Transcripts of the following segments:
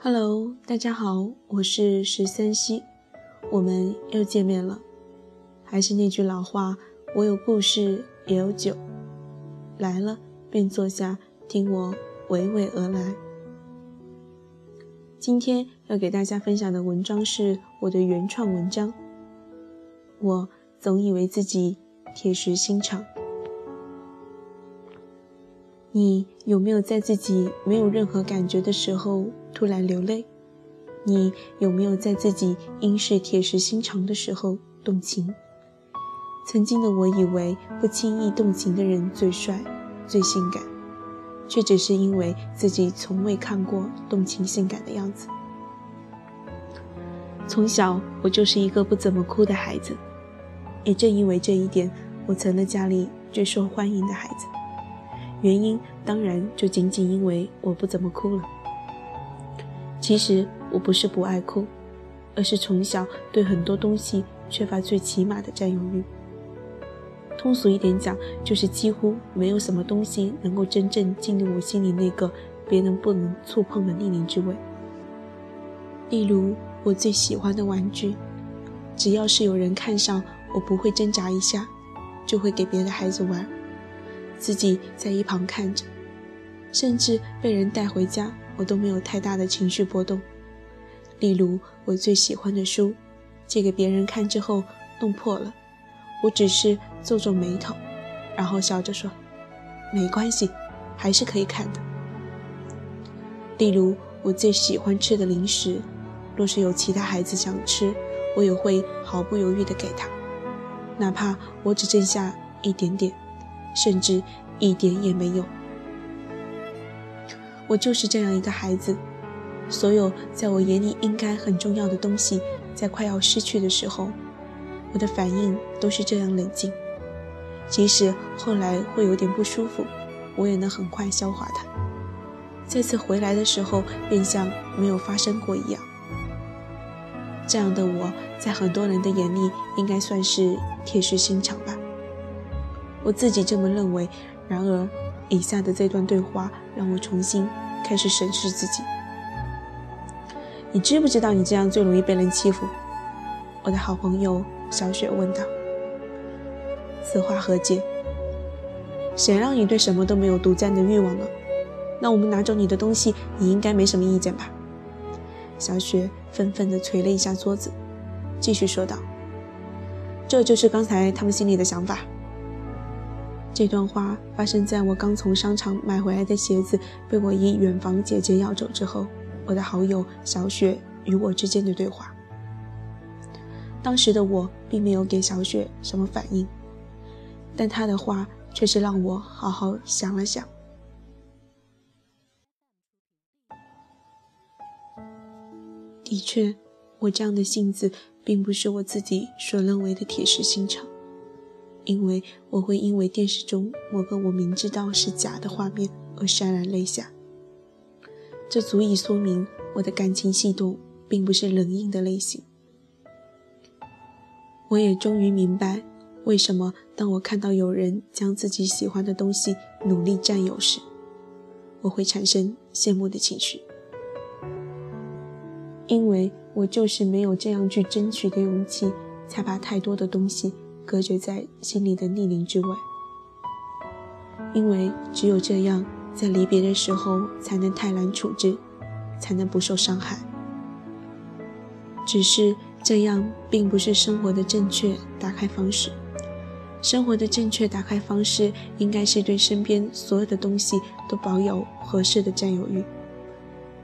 Hello，大家好，我是十三溪，我们又见面了。还是那句老话，我有故事，也有酒，来了便坐下，听我娓娓而来。今天要给大家分享的文章是我的原创文章。我总以为自己铁石心肠。你有没有在自己没有任何感觉的时候突然流泪？你有没有在自己应是铁石心肠的时候动情？曾经的我以为不轻易动情的人最帅、最性感，却只是因为自己从未看过动情性感的样子。从小我就是一个不怎么哭的孩子，也正因为这一点，我成了家里最受欢迎的孩子。原因当然就仅仅因为我不怎么哭了。其实我不是不爱哭，而是从小对很多东西缺乏最起码的占有欲。通俗一点讲，就是几乎没有什么东西能够真正进入我心里那个别人不能触碰的逆鳞之位。例如我最喜欢的玩具，只要是有人看上，我不会挣扎一下，就会给别的孩子玩。自己在一旁看着，甚至被人带回家，我都没有太大的情绪波动。例如，我最喜欢的书，借给别人看之后弄破了，我只是皱皱眉头，然后笑着说：“没关系，还是可以看的。”例如，我最喜欢吃的零食，若是有其他孩子想吃，我也会毫不犹豫地给他，哪怕我只剩下一点点。甚至一点也没有。我就是这样一个孩子，所有在我眼里应该很重要的东西，在快要失去的时候，我的反应都是这样冷静。即使后来会有点不舒服，我也能很快消化它。再次回来的时候，便像没有发生过一样。这样的我在很多人的眼里，应该算是铁石心肠吧。我自己这么认为。然而，以下的这段对话让我重新开始审视自己。你知不知道你这样最容易被人欺负？我的好朋友小雪问道。此话何解？谁让你对什么都没有独占的欲望呢？那我们拿走你的东西，你应该没什么意见吧？小雪愤愤地捶了一下桌子，继续说道：“这就是刚才他们心里的想法。”这段话发生在我刚从商场买回来的鞋子被我一远房姐姐要走之后，我的好友小雪与我之间的对话。当时的我并没有给小雪什么反应，但她的话却是让我好好想了想。的确，我这样的性子并不是我自己所认为的铁石心肠。因为我会因为电视中某个我明知道是假的画面而潸然泪下，这足以说明我的感情系统并不是冷硬的类型。我也终于明白，为什么当我看到有人将自己喜欢的东西努力占有时，我会产生羡慕的情绪。因为我就是没有这样去争取的勇气，才把太多的东西。隔绝在心里的逆鳞之外，因为只有这样，在离别的时候才能泰然处之，才能不受伤害。只是这样并不是生活的正确打开方式。生活的正确打开方式，应该是对身边所有的东西都保有合适的占有欲，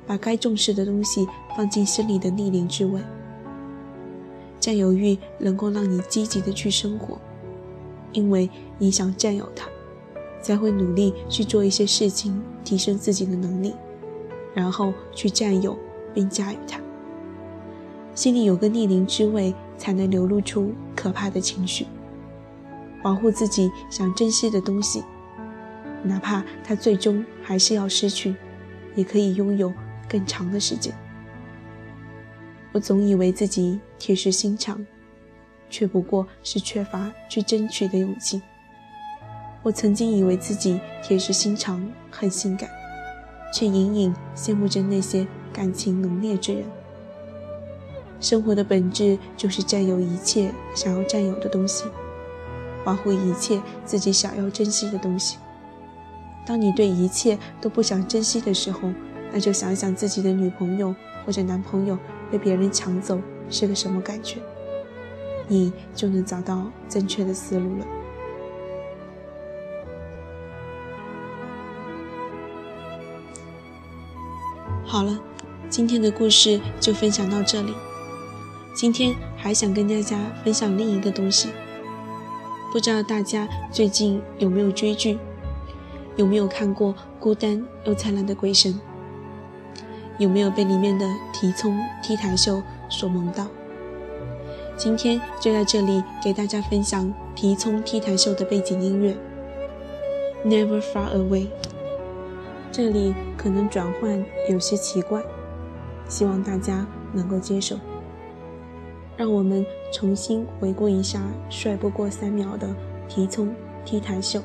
把该重视的东西放进心里的逆鳞之外。占有欲能够让你积极的去生活，因为你想占有它，才会努力去做一些事情，提升自己的能力，然后去占有并驾驭它。心里有个逆鳞之位，才能流露出可怕的情绪，保护自己想珍惜的东西，哪怕它最终还是要失去，也可以拥有更长的时间。我总以为自己铁石心肠，却不过是缺乏去争取的勇气。我曾经以为自己铁石心肠很性感，却隐隐羡慕着那些感情浓烈之人。生活的本质就是占有一切想要占有的东西，保护一切自己想要珍惜的东西。当你对一切都不想珍惜的时候，那就想想自己的女朋友或者男朋友被别人抢走是个什么感觉，你就能找到正确的思路了。好了，今天的故事就分享到这里。今天还想跟大家分享另一个东西，不知道大家最近有没有追剧？有没有看过《孤单又灿烂的鬼神》？有没有被里面的提葱 T 台秀所萌到？今天就在这里给大家分享提葱 T 台秀的背景音乐《Never Far Away》。这里可能转换有些奇怪，希望大家能够接受。让我们重新回顾一下帅不过三秒的提葱 T 台秀。